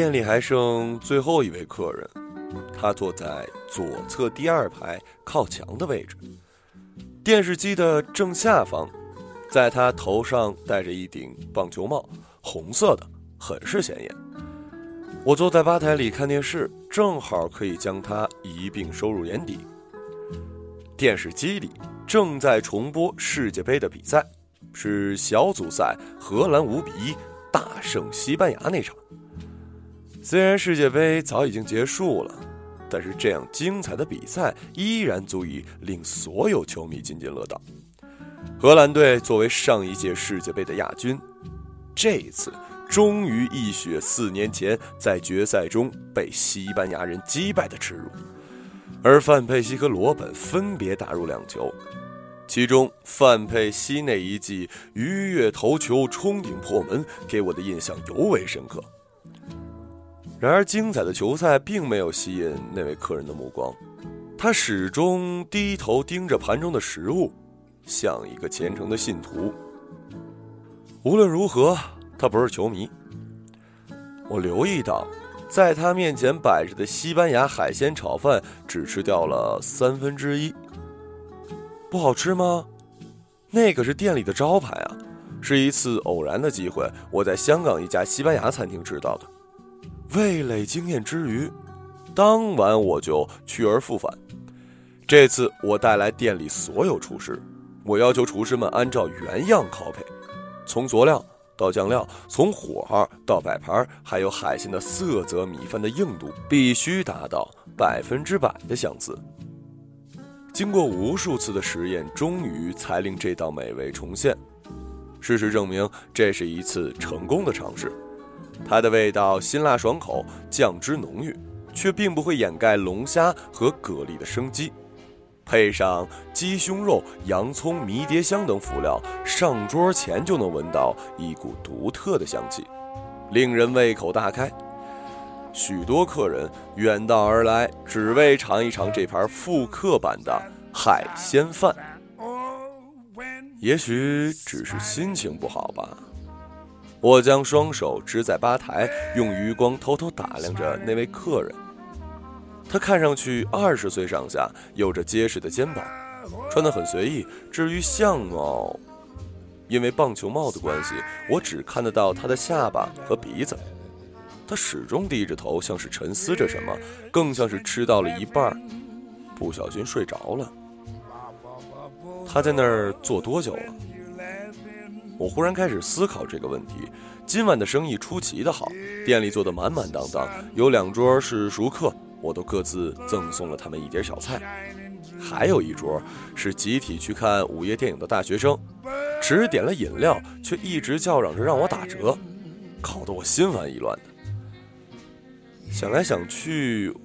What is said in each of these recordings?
店里还剩最后一位客人，他坐在左侧第二排靠墙的位置，电视机的正下方，在他头上戴着一顶棒球帽，红色的，很是显眼。我坐在吧台里看电视，正好可以将他一并收入眼底。电视机里正在重播世界杯的比赛，是小组赛，荷兰五比一大胜西班牙那场。虽然世界杯早已经结束了，但是这样精彩的比赛依然足以令所有球迷津津乐道。荷兰队作为上一届世界杯的亚军，这一次终于一雪四年前在决赛中被西班牙人击败的耻辱。而范佩西和罗本分别打入两球，其中范佩西那一记鱼跃头球冲顶破门，给我的印象尤为深刻。然而，精彩的球赛并没有吸引那位客人的目光，他始终低头盯着盘中的食物，像一个虔诚的信徒。无论如何，他不是球迷。我留意到，在他面前摆着的西班牙海鲜炒饭只吃掉了三分之一。不好吃吗？那可是店里的招牌啊！是一次偶然的机会，我在香港一家西班牙餐厅吃到的。味蕾惊艳之余，当晚我就去而复返。这次我带来店里所有厨师，我要求厨师们按照原样拷配，从佐料到酱料，从火候到摆盘，还有海鲜的色泽、米饭的硬度，必须达到百分之百的相似。经过无数次的实验，终于才令这道美味重现。事实证明，这是一次成功的尝试。它的味道辛辣爽口，酱汁浓郁，却并不会掩盖龙虾和蛤蜊的生机。配上鸡胸肉、洋葱、迷迭香等辅料，上桌前就能闻到一股独特的香气，令人胃口大开。许多客人远道而来，只为尝一尝这盘复刻版的海鲜饭。也许只是心情不好吧。我将双手支在吧台，用余光偷偷打量着那位客人。他看上去二十岁上下，有着结实的肩膀，穿得很随意。至于相貌，因为棒球帽的关系，我只看得到他的下巴和鼻子。他始终低着头，像是沉思着什么，更像是吃到了一半，不小心睡着了。他在那儿坐多久了？我忽然开始思考这个问题。今晚的生意出奇的好，店里坐得满满当当，有两桌是熟客，我都各自赠送了他们一碟小菜。还有一桌是集体去看午夜电影的大学生，只点了饮料，却一直叫嚷着让我打折，搞得我心烦意乱的。想来想去，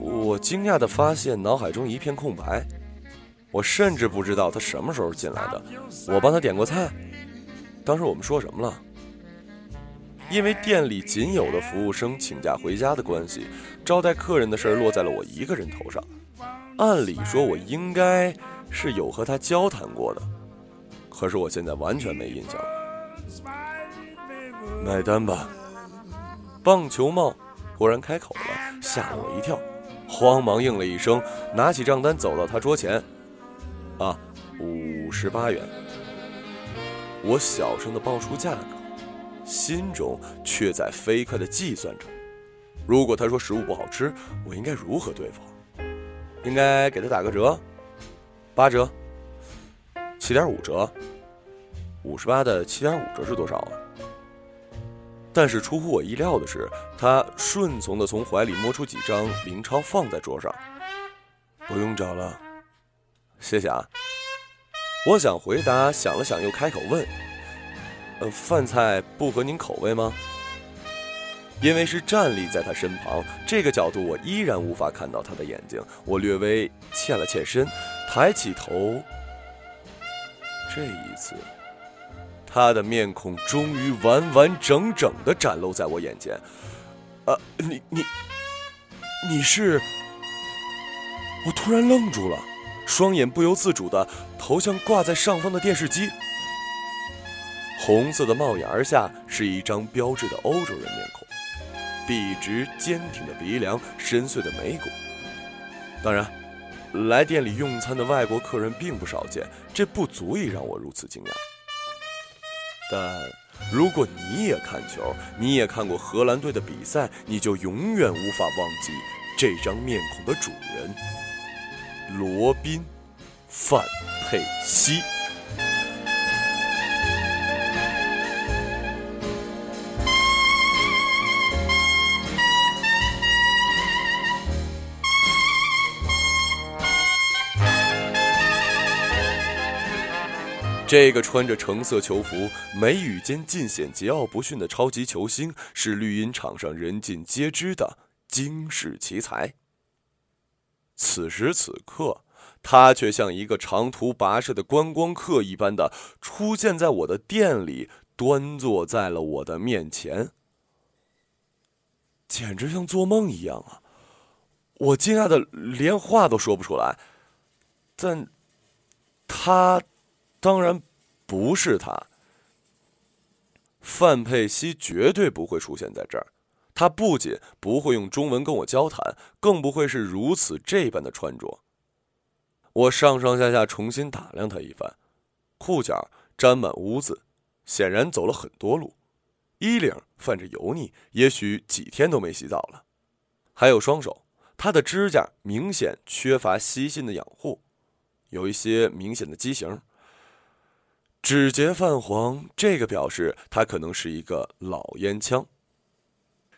我惊讶地发现脑海中一片空白，我甚至不知道他什么时候进来的。我帮他点过菜。当时我们说什么了？因为店里仅有的服务生请假回家的关系，招待客人的事儿落在了我一个人头上。按理说，我应该是有和他交谈过的，可是我现在完全没印象了。买单吧。棒球帽忽然开口了，吓了我一跳，慌忙应了一声，拿起账单走到他桌前。啊，五十八元。我小声的报出价格，心中却在飞快的计算着：如果他说食物不好吃，我应该如何对付？应该给他打个折，八折，七点五折，五十八的七点五折是多少啊？但是出乎我意料的是，他顺从的从怀里摸出几张零钞放在桌上，不用找了，谢谢啊。我想回答，想了想，又开口问：“呃，饭菜不合您口味吗？”因为是站立在他身旁，这个角度我依然无法看到他的眼睛。我略微欠了欠身，抬起头。这一次，他的面孔终于完完整整的展露在我眼前。啊，你你你是？我突然愣住了。双眼不由自主地投向挂在上方的电视机，红色的帽檐下是一张标志的欧洲人面孔，笔直坚挺的鼻梁，深邃的眉骨。当然，来店里用餐的外国客人并不少见，这不足以让我如此惊讶。但如果你也看球，你也看过荷兰队的比赛，你就永远无法忘记这张面孔的主人——罗宾·范佩西。这个穿着橙色球服、眉宇间尽显桀骜不驯的超级球星，是绿茵场上人尽皆知的惊世奇才。此时此刻，他却像一个长途跋涉的观光客一般的出现在我的店里，端坐在了我的面前，简直像做梦一样啊！我惊讶的连话都说不出来，但他。当然不是他，范佩西绝对不会出现在这儿。他不仅不会用中文跟我交谈，更不会是如此这般的穿着。我上上下下重新打量他一番，裤脚沾满污渍，显然走了很多路；衣领泛着油腻，也许几天都没洗澡了。还有双手，他的指甲明显缺乏细心的养护，有一些明显的畸形。指节泛黄，这个表示他可能是一个老烟枪。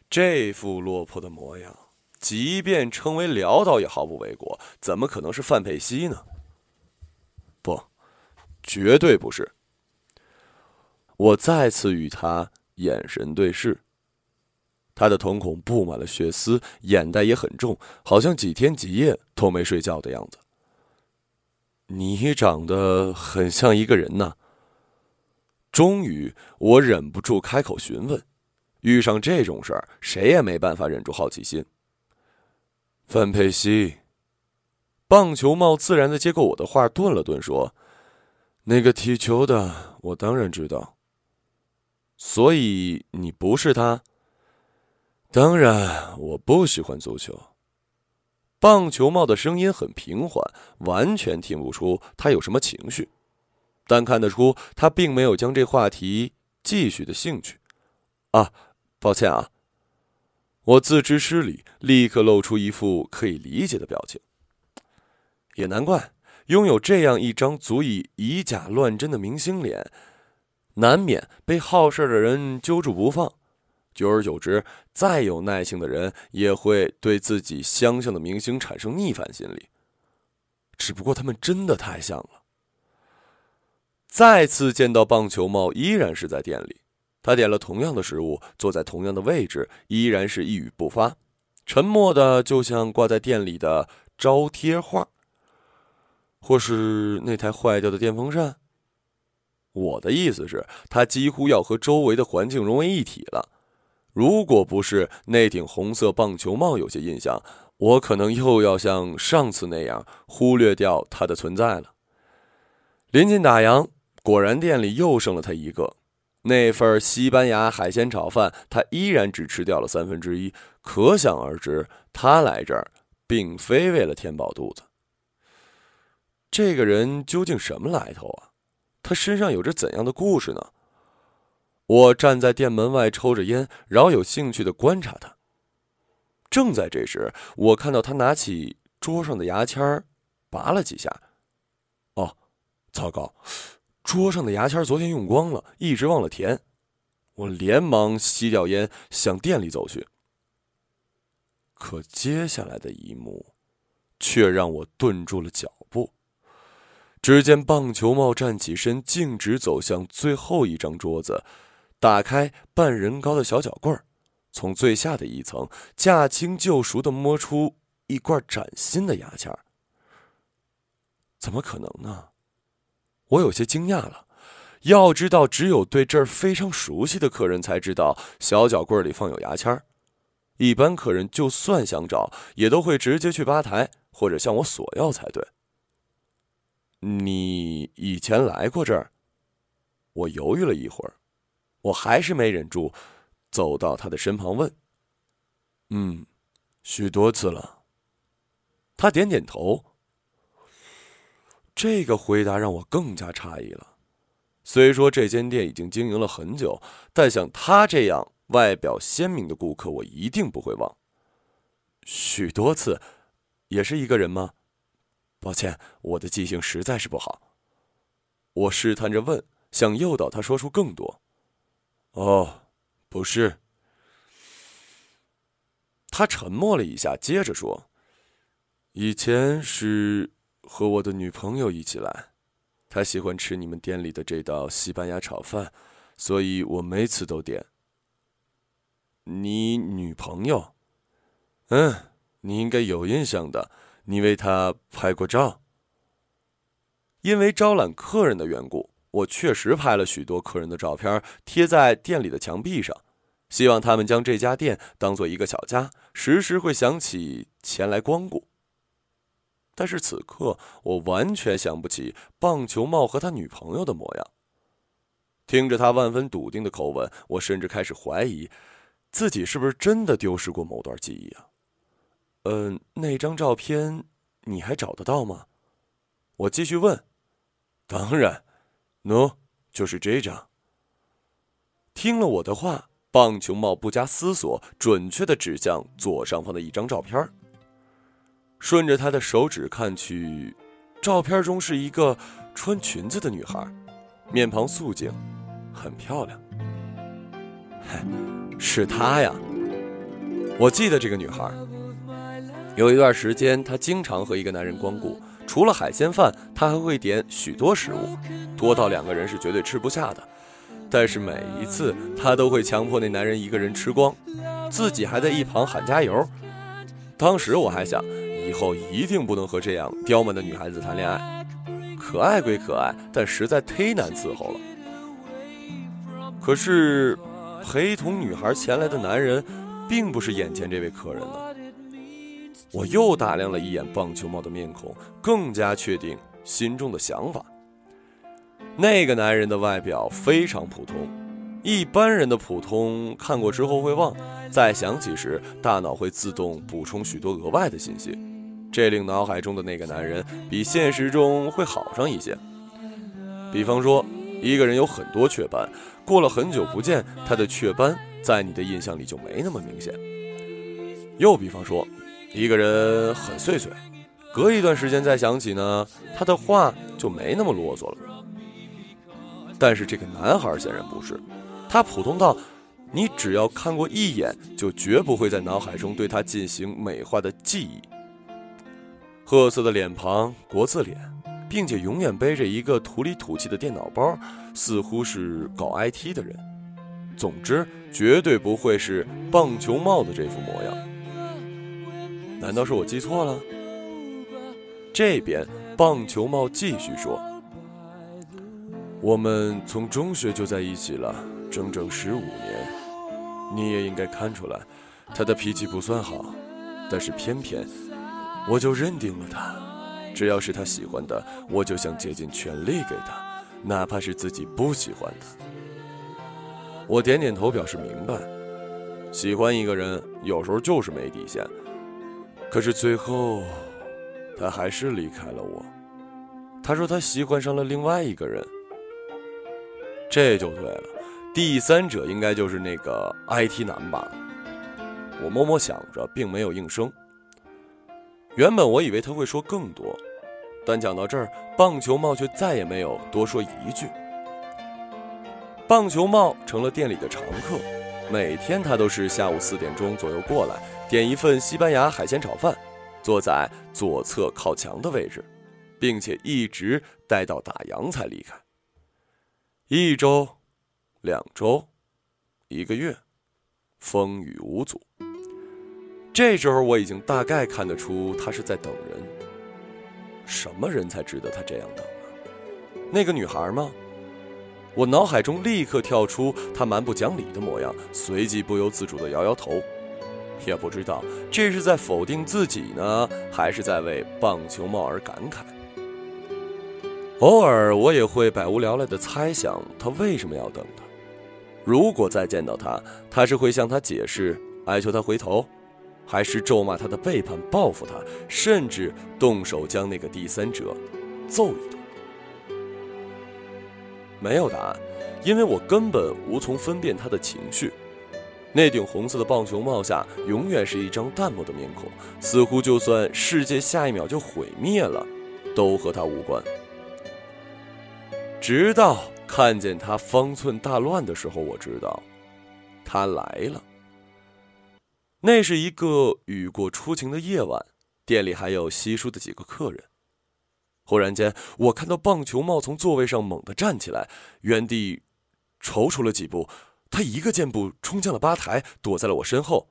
这副落魄的模样，即便称为潦倒也毫不为过。怎么可能是范佩西呢？不，绝对不是。我再次与他眼神对视，他的瞳孔布满了血丝，眼袋也很重，好像几天几夜都没睡觉的样子。你长得很像一个人呐。终于，我忍不住开口询问：“遇上这种事儿，谁也没办法忍住好奇心。”范佩西，棒球帽自然的接过我的话，顿了顿说：“那个踢球的，我当然知道。所以你不是他？当然，我不喜欢足球。”棒球帽的声音很平缓，完全听不出他有什么情绪。但看得出，他并没有将这话题继续的兴趣。啊，抱歉啊。我自知失礼，立刻露出一副可以理解的表情。也难怪，拥有这样一张足以以假乱真的明星脸，难免被好事的人揪住不放。久而久之，再有耐性的人也会对自己相像的明星产生逆反心理。只不过他们真的太像了。再次见到棒球帽，依然是在店里。他点了同样的食物，坐在同样的位置，依然是一语不发，沉默的就像挂在店里的招贴画，或是那台坏掉的电风扇。我的意思是，他几乎要和周围的环境融为一体了。如果不是那顶红色棒球帽有些印象，我可能又要像上次那样忽略掉它的存在了。临近打烊。果然，店里又剩了他一个。那份西班牙海鲜炒饭，他依然只吃掉了三分之一。可想而知，他来这儿并非为了填饱肚子。这个人究竟什么来头啊？他身上有着怎样的故事呢？我站在店门外抽着烟，饶有兴趣的观察他。正在这时，我看到他拿起桌上的牙签儿拔了几下。哦，糟糕！桌上的牙签昨天用光了，一直忘了填。我连忙吸掉烟，向店里走去。可接下来的一幕，却让我顿住了脚步。只见棒球帽站起身，径直走向最后一张桌子，打开半人高的小脚柜儿从最下的一层驾轻就熟的摸出一罐崭新的牙签怎么可能呢？我有些惊讶了，要知道，只有对这儿非常熟悉的客人才知道小脚柜里放有牙签儿一般客人就算想找，也都会直接去吧台或者向我索要才对。你以前来过这儿？我犹豫了一会儿，我还是没忍住，走到他的身旁问：“嗯，许多次了。他点点头。这个回答让我更加诧异了。虽说这间店已经经营了很久，但像他这样外表鲜明的顾客，我一定不会忘。许多次，也是一个人吗？抱歉，我的记性实在是不好。我试探着问，想诱导他说出更多。哦，不是。他沉默了一下，接着说：“以前是和我的女朋友一起来，她喜欢吃你们店里的这道西班牙炒饭，所以我每次都点。”你女朋友？嗯，你应该有印象的，你为她拍过照。因为招揽客人的缘故，我确实拍了许多客人的照片，贴在店里的墙壁上，希望他们将这家店当做一个小家，时时会想起前来光顾。但是此刻，我完全想不起棒球帽和他女朋友的模样。听着他万分笃定的口吻，我甚至开始怀疑，自己是不是真的丢失过某段记忆啊？嗯，那张照片你还找得到吗？我继续问。当然，喏，就是这张。听了我的话，棒球帽不加思索，准确的指向左上方的一张照片。顺着他的手指看去，照片中是一个穿裙子的女孩，面庞素净，很漂亮。嘿，是她呀！我记得这个女孩。有一段时间，她经常和一个男人光顾。除了海鲜饭，她还会点许多食物，多到两个人是绝对吃不下的。但是每一次她都会强迫那男人一个人吃光，自己还在一旁喊加油。当时我还想，后一定不能和这样刁蛮的女孩子谈恋爱。可爱归可爱，但实在忒难伺候了。可是，陪同女孩前来的男人，并不是眼前这位客人呢。我又打量了一眼棒球帽的面孔，更加确定心中的想法。那个男人的外表非常普通，一般人的普通看过之后会忘，再想起时，大脑会自动补充许多额外的信息，这令脑海中的那个男人比现实中会好上一些。比方说，一个人有很多雀斑，过了很久不见，他的雀斑在你的印象里就没那么明显。又比方说。一个人很碎碎，隔一段时间再想起呢，他的话就没那么啰嗦了。但是这个男孩显然不是，他普通到，你只要看过一眼，就绝不会在脑海中对他进行美化的记忆。褐色的脸庞，国字脸，并且永远背着一个土里土气的电脑包，似乎是搞 IT 的人。总之，绝对不会是棒球帽的这副模样。难道是我记错了？这边棒球帽继续说：“我们从中学就在一起了，整整十五年。你也应该看出来，他的脾气不算好，但是偏偏我就认定了他。只要是他喜欢的，我就想竭尽全力给他，哪怕是自己不喜欢的。”我点点头表示明白。喜欢一个人，有时候就是没底线。可是最后，他还是离开了我。他说他喜欢上了另外一个人，这就对了。第三者应该就是那个 IT 男吧？我默默想着，并没有应声。原本我以为他会说更多，但讲到这儿，棒球帽却再也没有多说一句。棒球帽成了店里的常客，每天他都是下午四点钟左右过来。点一份西班牙海鲜炒饭，坐在左侧靠墙的位置，并且一直待到打烊才离开。一周、两周、一个月，风雨无阻。这时候我已经大概看得出他是在等人。什么人才值得他这样等啊？那个女孩吗？我脑海中立刻跳出她蛮不讲理的模样，随即不由自主地摇摇头。也不知道这是在否定自己呢，还是在为棒球帽而感慨。偶尔我也会百无聊赖地猜想他为什么要等他。如果再见到他，他是会向他解释，哀求他回头，还是咒骂他的背叛，报复他，甚至动手将那个第三者揍一顿？没有答案，因为我根本无从分辨他的情绪。那顶红色的棒球帽下，永远是一张淡漠的面孔，似乎就算世界下一秒就毁灭了，都和他无关。直到看见他方寸大乱的时候，我知道，他来了。那是一个雨过初晴的夜晚，店里还有稀疏的几个客人。忽然间，我看到棒球帽从座位上猛地站起来，原地踌躇了几步，他一个箭步冲向了吧台，躲在了我身后。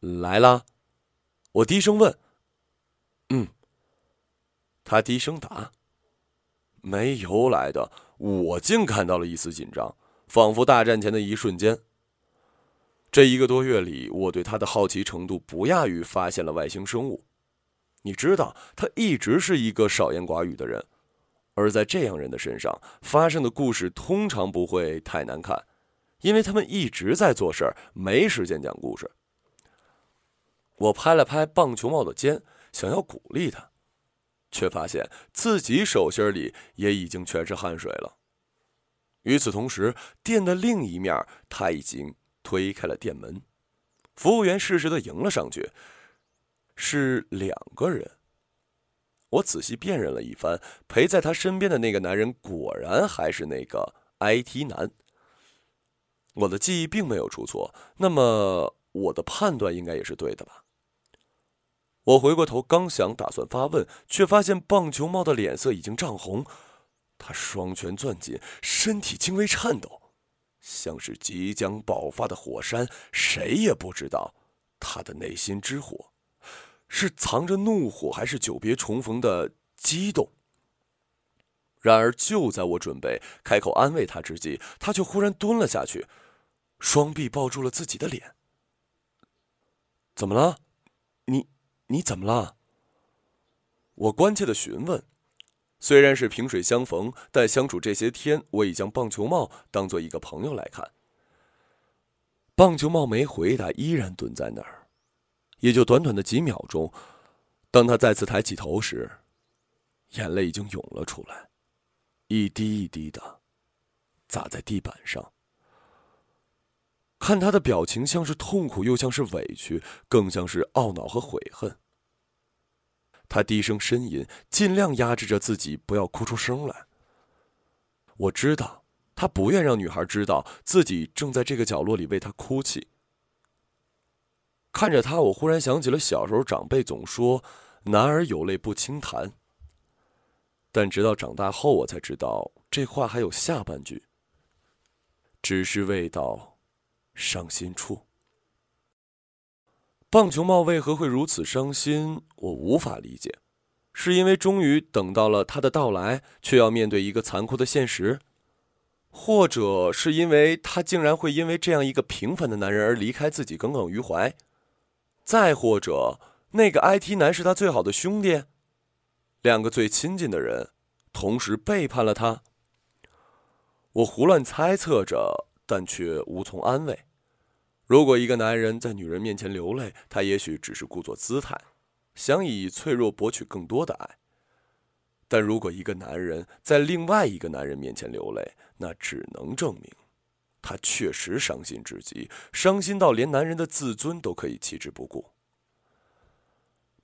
来啦，我低声问：“嗯。”他低声答：“没由来的。”我竟感到了一丝紧张，仿佛大战前的一瞬间。这一个多月里，我对他的好奇程度不亚于发现了外星生物。你知道，他一直是一个少言寡语的人，而在这样人的身上发生的故事通常不会太难看，因为他们一直在做事儿，没时间讲故事。我拍了拍棒球帽的肩，想要鼓励他，却发现自己手心里也已经全是汗水了。与此同时，店的另一面他已经。推开了店门，服务员适时的迎了上去。是两个人。我仔细辨认了一番，陪在他身边的那个男人果然还是那个 IT 男。我的记忆并没有出错，那么我的判断应该也是对的吧？我回过头，刚想打算发问，却发现棒球帽的脸色已经涨红，他双拳攥紧，身体轻微颤抖。像是即将爆发的火山，谁也不知道他的内心之火是藏着怒火，还是久别重逢的激动。然而，就在我准备开口安慰他之际，他却忽然蹲了下去，双臂抱住了自己的脸。怎么了？你你怎么了？我关切的询问。虽然是萍水相逢，但相处这些天，我已将棒球帽当做一个朋友来看。棒球帽没回答，依然蹲在那儿。也就短短的几秒钟，当他再次抬起头时，眼泪已经涌了出来，一滴一滴的砸在地板上。看他的表情，像是痛苦，又像是委屈，更像是懊恼和悔恨。他低声呻吟，尽量压制着自己，不要哭出声来。我知道，他不愿让女孩知道自己正在这个角落里为他哭泣。看着他，我忽然想起了小时候长辈总说“男儿有泪不轻弹”，但直到长大后，我才知道这话还有下半句：“只是未到伤心处。”棒球帽为何会如此伤心？我无法理解，是因为终于等到了他的到来，却要面对一个残酷的现实，或者是因为他竟然会因为这样一个平凡的男人而离开自己耿耿于怀，再或者那个 IT 男是他最好的兄弟，两个最亲近的人同时背叛了他。我胡乱猜测着，但却无从安慰。如果一个男人在女人面前流泪，他也许只是故作姿态，想以脆弱博取更多的爱。但如果一个男人在另外一个男人面前流泪，那只能证明，他确实伤心至极，伤心到连男人的自尊都可以弃之不顾。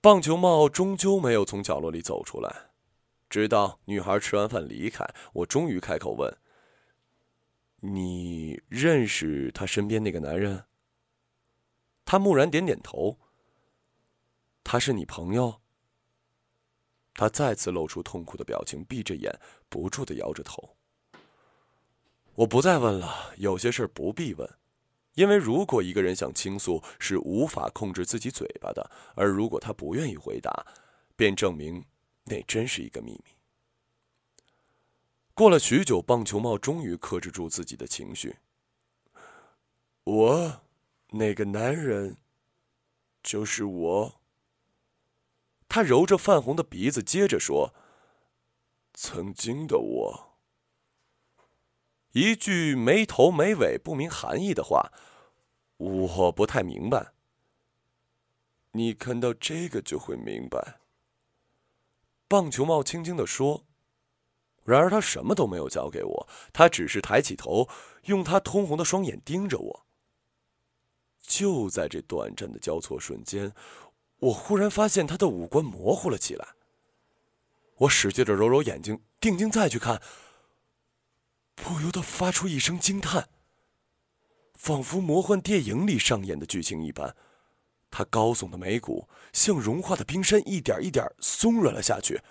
棒球帽终究没有从角落里走出来，直到女孩吃完饭离开，我终于开口问：“你认识他身边那个男人？”他木然点点头。他是你朋友？他再次露出痛苦的表情，闭着眼，不住的摇着头。我不再问了，有些事不必问，因为如果一个人想倾诉，是无法控制自己嘴巴的；而如果他不愿意回答，便证明那真是一个秘密。过了许久，棒球帽终于克制住自己的情绪。我。那个男人，就是我。他揉着泛红的鼻子，接着说：“曾经的我。”一句没头没尾、不明含义的话，我不太明白。你看到这个就会明白。”棒球帽轻轻地说。然而他什么都没有交给我，他只是抬起头，用他通红的双眼盯着我。就在这短暂的交错瞬间，我忽然发现他的五官模糊了起来。我使劲的揉揉眼睛，定睛再去看，不由得发出一声惊叹。仿佛魔幻电影里上演的剧情一般，他高耸的眉骨像融化的冰山，一点一点松软了下去，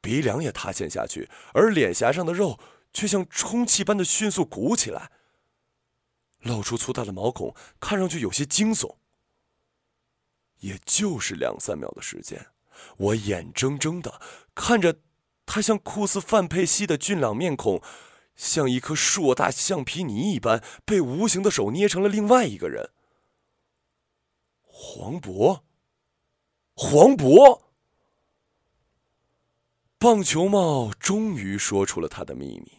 鼻梁也塌陷下去，而脸颊上的肉却像充气般的迅速鼓起来，露出粗大的毛孔，看上去有些惊悚。也就是两三秒的时间，我眼睁睁的看着他像酷似范佩西的俊朗面孔。像一颗硕大橡皮泥一般，被无形的手捏成了另外一个人。黄渤，黄渤，棒球帽终于说出了他的秘密。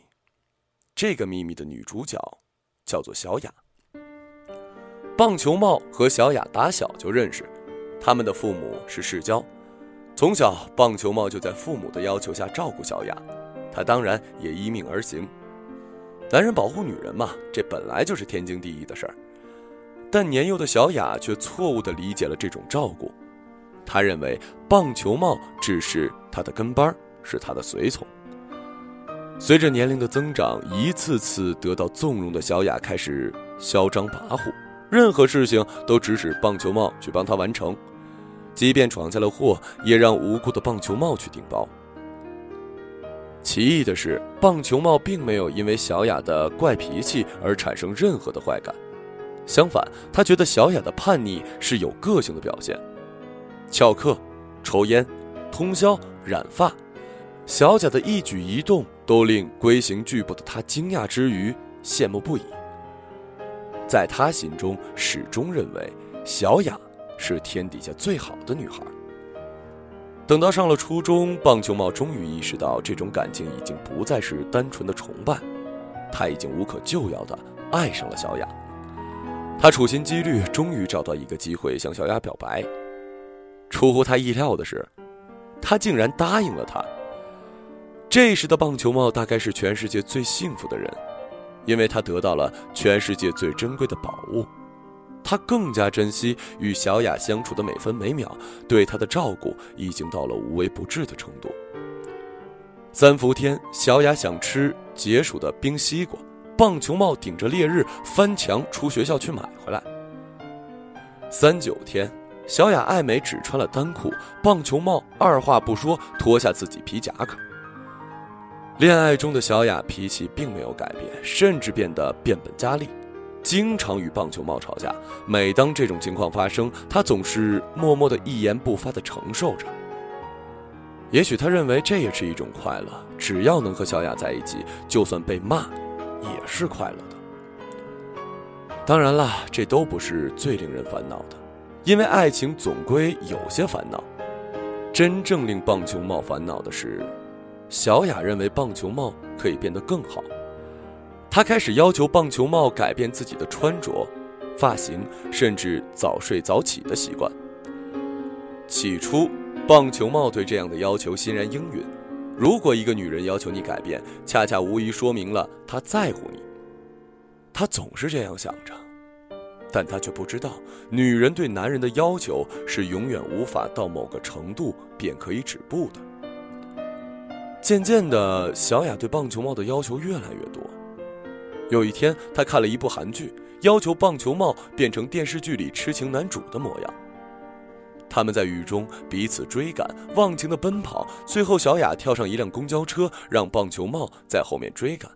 这个秘密的女主角叫做小雅。棒球帽和小雅打小就认识，他们的父母是世交。从小，棒球帽就在父母的要求下照顾小雅，他当然也依命而行。男人保护女人嘛，这本来就是天经地义的事儿。但年幼的小雅却错误地理解了这种照顾，她认为棒球帽只是她的跟班，是她的随从。随着年龄的增长，一次次得到纵容的小雅开始嚣张跋扈，任何事情都指使棒球帽去帮她完成，即便闯下了祸，也让无辜的棒球帽去顶包。奇异的是，棒球帽并没有因为小雅的怪脾气而产生任何的坏感，相反，他觉得小雅的叛逆是有个性的表现。翘课、抽烟、通宵、染发，小贾的一举一动都令龟行巨步的他惊讶之余羡慕不已。在他心中，始终认为小雅是天底下最好的女孩。等到上了初中，棒球帽终于意识到，这种感情已经不再是单纯的崇拜，他已经无可救药的爱上了小雅。他处心积虑，终于找到一个机会向小雅表白。出乎他意料的是，他竟然答应了他。这时的棒球帽大概是全世界最幸福的人，因为他得到了全世界最珍贵的宝物。他更加珍惜与小雅相处的每分每秒，对她的照顾已经到了无微不至的程度。三伏天，小雅想吃解暑的冰西瓜，棒球帽顶着烈日翻墙出学校去买回来。三九天，小雅爱美只穿了单裤，棒球帽二话不说脱下自己皮夹克。恋爱中的小雅脾气并没有改变，甚至变得变本加厉。经常与棒球帽吵架，每当这种情况发生，他总是默默的一言不发的承受着。也许他认为这也是一种快乐，只要能和小雅在一起，就算被骂，也是快乐的。当然了，这都不是最令人烦恼的，因为爱情总归有些烦恼。真正令棒球帽烦恼的是，小雅认为棒球帽可以变得更好。她开始要求棒球帽改变自己的穿着、发型，甚至早睡早起的习惯。起初，棒球帽对这样的要求欣然应允。如果一个女人要求你改变，恰恰无疑说明了她在乎你。他总是这样想着，但他却不知道，女人对男人的要求是永远无法到某个程度便可以止步的。渐渐的，小雅对棒球帽的要求越来越多。有一天，她看了一部韩剧，要求棒球帽变成电视剧里痴情男主的模样。他们在雨中彼此追赶，忘情的奔跑。最后，小雅跳上一辆公交车，让棒球帽在后面追赶。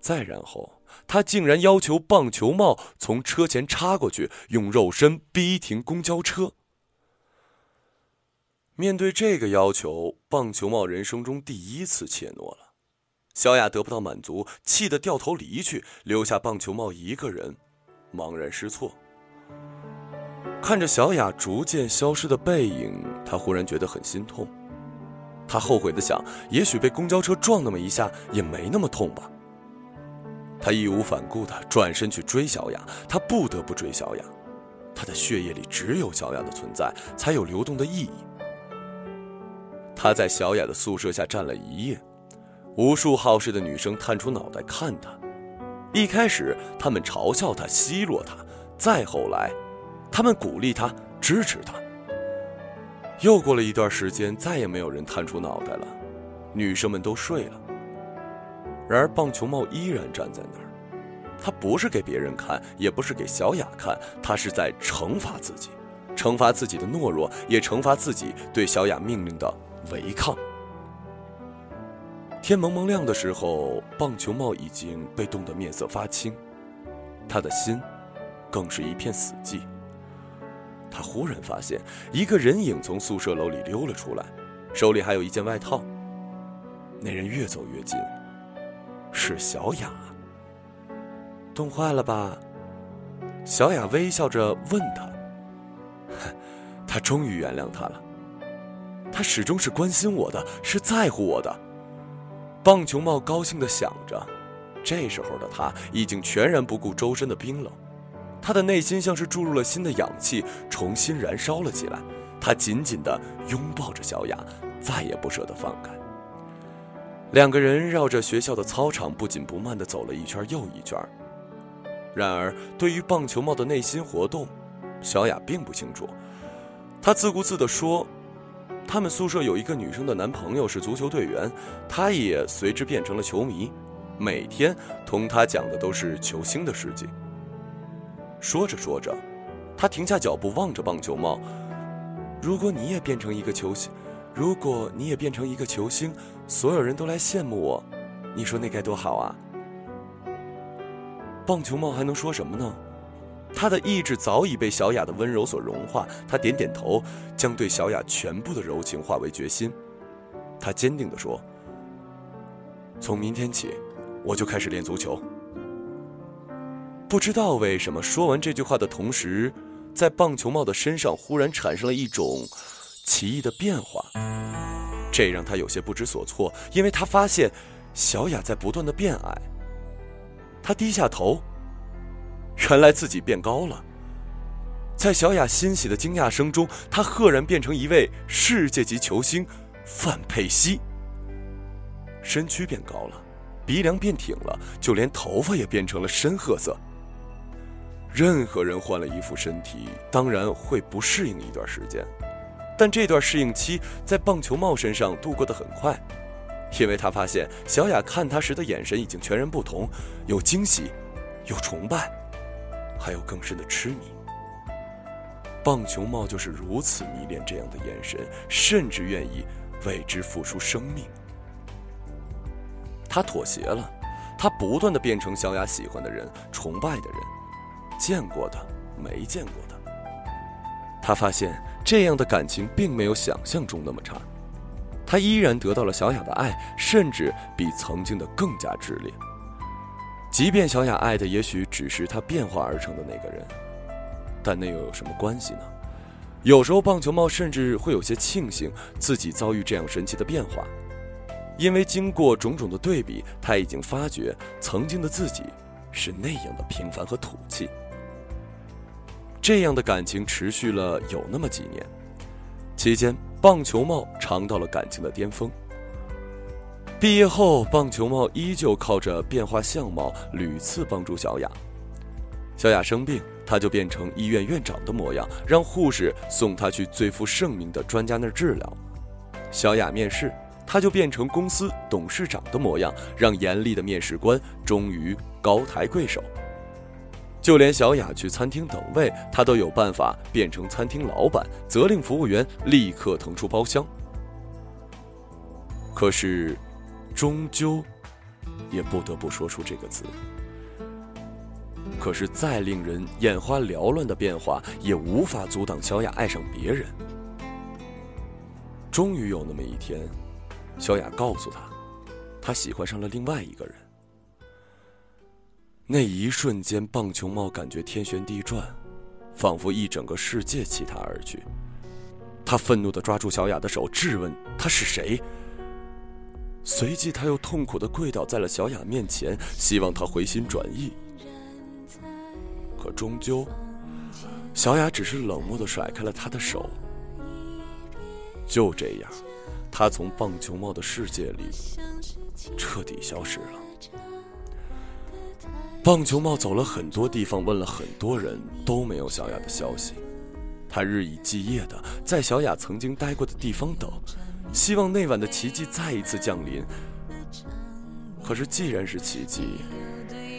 再然后，他竟然要求棒球帽从车前插过去，用肉身逼停公交车。面对这个要求，棒球帽人生中第一次怯懦了。小雅得不到满足，气得掉头离去，留下棒球帽一个人，茫然失措。看着小雅逐渐消失的背影，他忽然觉得很心痛。他后悔的想，也许被公交车撞那么一下也没那么痛吧。他义无反顾的转身去追小雅，他不得不追小雅。他的血液里只有小雅的存在，才有流动的意义。他在小雅的宿舍下站了一夜，无数好事的女生探出脑袋看他。一开始，他们嘲笑他、奚落他；再后来，他们鼓励他、支持他。又过了一段时间，再也没有人探出脑袋了，女生们都睡了。然而，棒球帽依然站在那儿。他不是给别人看，也不是给小雅看，他是在惩罚自己，惩罚自己的懦弱，也惩罚自己对小雅命令的违抗。天蒙蒙亮的时候，棒球帽已经被冻得面色发青，他的心更是一片死寂。他忽然发现，一个人影从宿舍楼里溜了出来，手里还有一件外套。那人越走越近，是小雅。冻坏了吧？小雅微笑着问他。他终于原谅他了。他始终是关心我的，是在乎我的。棒球帽高兴的想着，这时候的他已经全然不顾周身的冰冷。他的内心像是注入了新的氧气，重新燃烧了起来。他紧紧地拥抱着小雅，再也不舍得放开。两个人绕着学校的操场不紧不慢地走了一圈又一圈。然而，对于棒球帽的内心活动，小雅并不清楚。她自顾自地说：“他们宿舍有一个女生的男朋友是足球队员，她也随之变成了球迷，每天同他讲的都是球星的事迹。”说着说着，他停下脚步，望着棒球帽。如果你也变成一个球星，如果你也变成一个球星，所有人都来羡慕我，你说那该多好啊！棒球帽还能说什么呢？他的意志早已被小雅的温柔所融化。他点点头，将对小雅全部的柔情化为决心。他坚定地说：“从明天起，我就开始练足球。”不知道为什么，说完这句话的同时，在棒球帽的身上忽然产生了一种奇异的变化，这让他有些不知所措，因为他发现小雅在不断的变矮。他低下头，原来自己变高了。在小雅欣喜的惊讶声中，他赫然变成一位世界级球星范佩西。身躯变高了，鼻梁变挺了，就连头发也变成了深褐色。任何人换了一副身体，当然会不适应一段时间，但这段适应期在棒球帽身上度过的很快，因为他发现小雅看他时的眼神已经全然不同，有惊喜，有崇拜，还有更深的痴迷。棒球帽就是如此迷恋这样的眼神，甚至愿意为之付出生命。他妥协了，他不断的变成小雅喜欢的人，崇拜的人。见过的，没见过的。他发现这样的感情并没有想象中那么差，他依然得到了小雅的爱，甚至比曾经的更加炽烈。即便小雅爱的也许只是他变化而成的那个人，但那又有什么关系呢？有时候棒球帽甚至会有些庆幸自己遭遇这样神奇的变化，因为经过种种的对比，他已经发觉曾经的自己是那样的平凡和土气。这样的感情持续了有那么几年，期间棒球帽尝到了感情的巅峰。毕业后，棒球帽依旧靠着变化相貌屡次帮助小雅。小雅生病，他就变成医院院长的模样，让护士送他去最负盛名的专家那儿治疗。小雅面试，他就变成公司董事长的模样，让严厉的面试官终于高抬贵手。就连小雅去餐厅等位，他都有办法变成餐厅老板，责令服务员立刻腾出包厢。可是，终究也不得不说出这个字。可是，再令人眼花缭乱的变化，也无法阻挡小雅爱上别人。终于有那么一天，小雅告诉他，她喜欢上了另外一个人。那一瞬间，棒球帽感觉天旋地转，仿佛一整个世界弃他而去。他愤怒地抓住小雅的手，质问她是谁。随即，他又痛苦地跪倒在了小雅面前，希望她回心转意。可终究，小雅只是冷漠的甩开了他的手。就这样，他从棒球帽的世界里彻底消失了。棒球帽走了很多地方，问了很多人，都没有小雅的消息。他日以继夜的在小雅曾经待过的地方等，希望那晚的奇迹再一次降临。可是，既然是奇迹，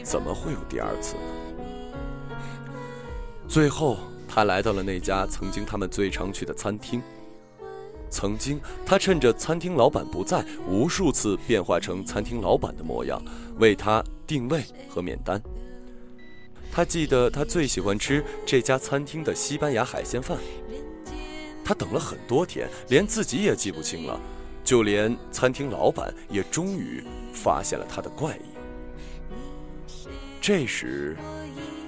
怎么会有第二次呢？最后，他来到了那家曾经他们最常去的餐厅。曾经，他趁着餐厅老板不在，无数次变化成餐厅老板的模样，为他定位和免单。他记得他最喜欢吃这家餐厅的西班牙海鲜饭。他等了很多天，连自己也记不清了，就连餐厅老板也终于发现了他的怪异。这时，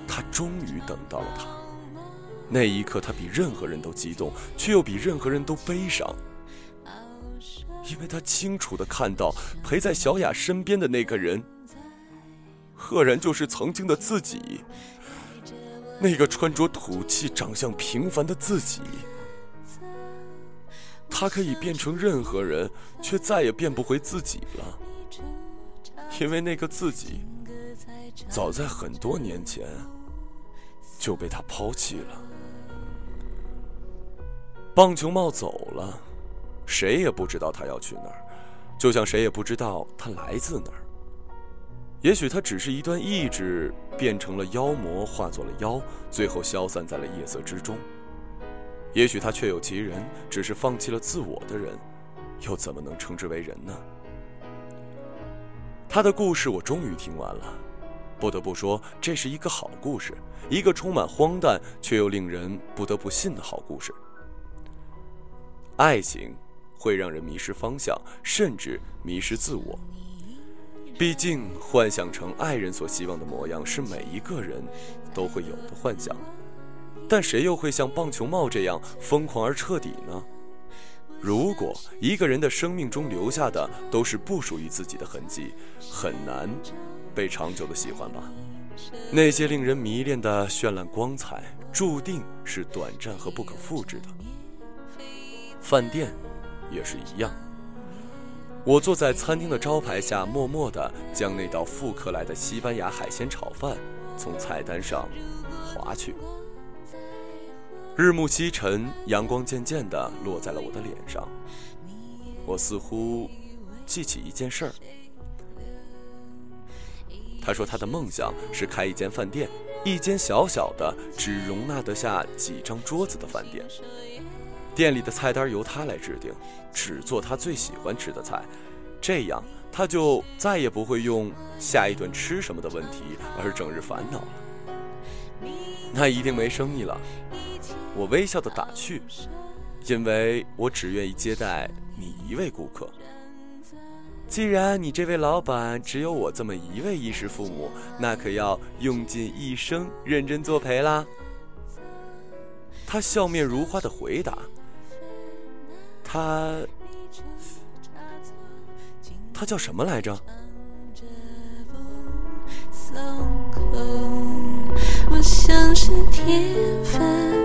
他终于等到了他。那一刻，他比任何人都激动，却又比任何人都悲伤，因为他清楚的看到陪在小雅身边的那个人，赫然就是曾经的自己，那个穿着土气、长相平凡的自己。他可以变成任何人，却再也变不回自己了，因为那个自己，早在很多年前就被他抛弃了。棒球帽走了，谁也不知道他要去哪儿，就像谁也不知道他来自哪儿。也许他只是一段意志变成了妖魔，化作了妖，最后消散在了夜色之中。也许他确有其人，只是放弃了自我的人，又怎么能称之为人呢？他的故事我终于听完了，不得不说，这是一个好故事，一个充满荒诞却又令人不得不信的好故事。爱情会让人迷失方向，甚至迷失自我。毕竟，幻想成爱人所希望的模样，是每一个人都会有的幻想。但谁又会像棒球帽这样疯狂而彻底呢？如果一个人的生命中留下的都是不属于自己的痕迹，很难被长久的喜欢吧？那些令人迷恋的绚烂光彩，注定是短暂和不可复制的。饭店，也是一样。我坐在餐厅的招牌下，默默地将那道复刻来的西班牙海鲜炒饭从菜单上划去。日暮西沉，阳光渐渐地落在了我的脸上。我似乎记起一件事儿。他说他的梦想是开一间饭店，一间小小的，只容纳得下几张桌子的饭店。店里的菜单由他来制定，只做他最喜欢吃的菜，这样他就再也不会用下一顿吃什么的问题而整日烦恼了。那一定没生意了。我微笑的打趣，因为我只愿意接待你一位顾客。既然你这位老板只有我这么一位衣食父母，那可要用尽一生认真作陪啦。他笑面如花的回答。他，他叫什么来着？我像是铁粉。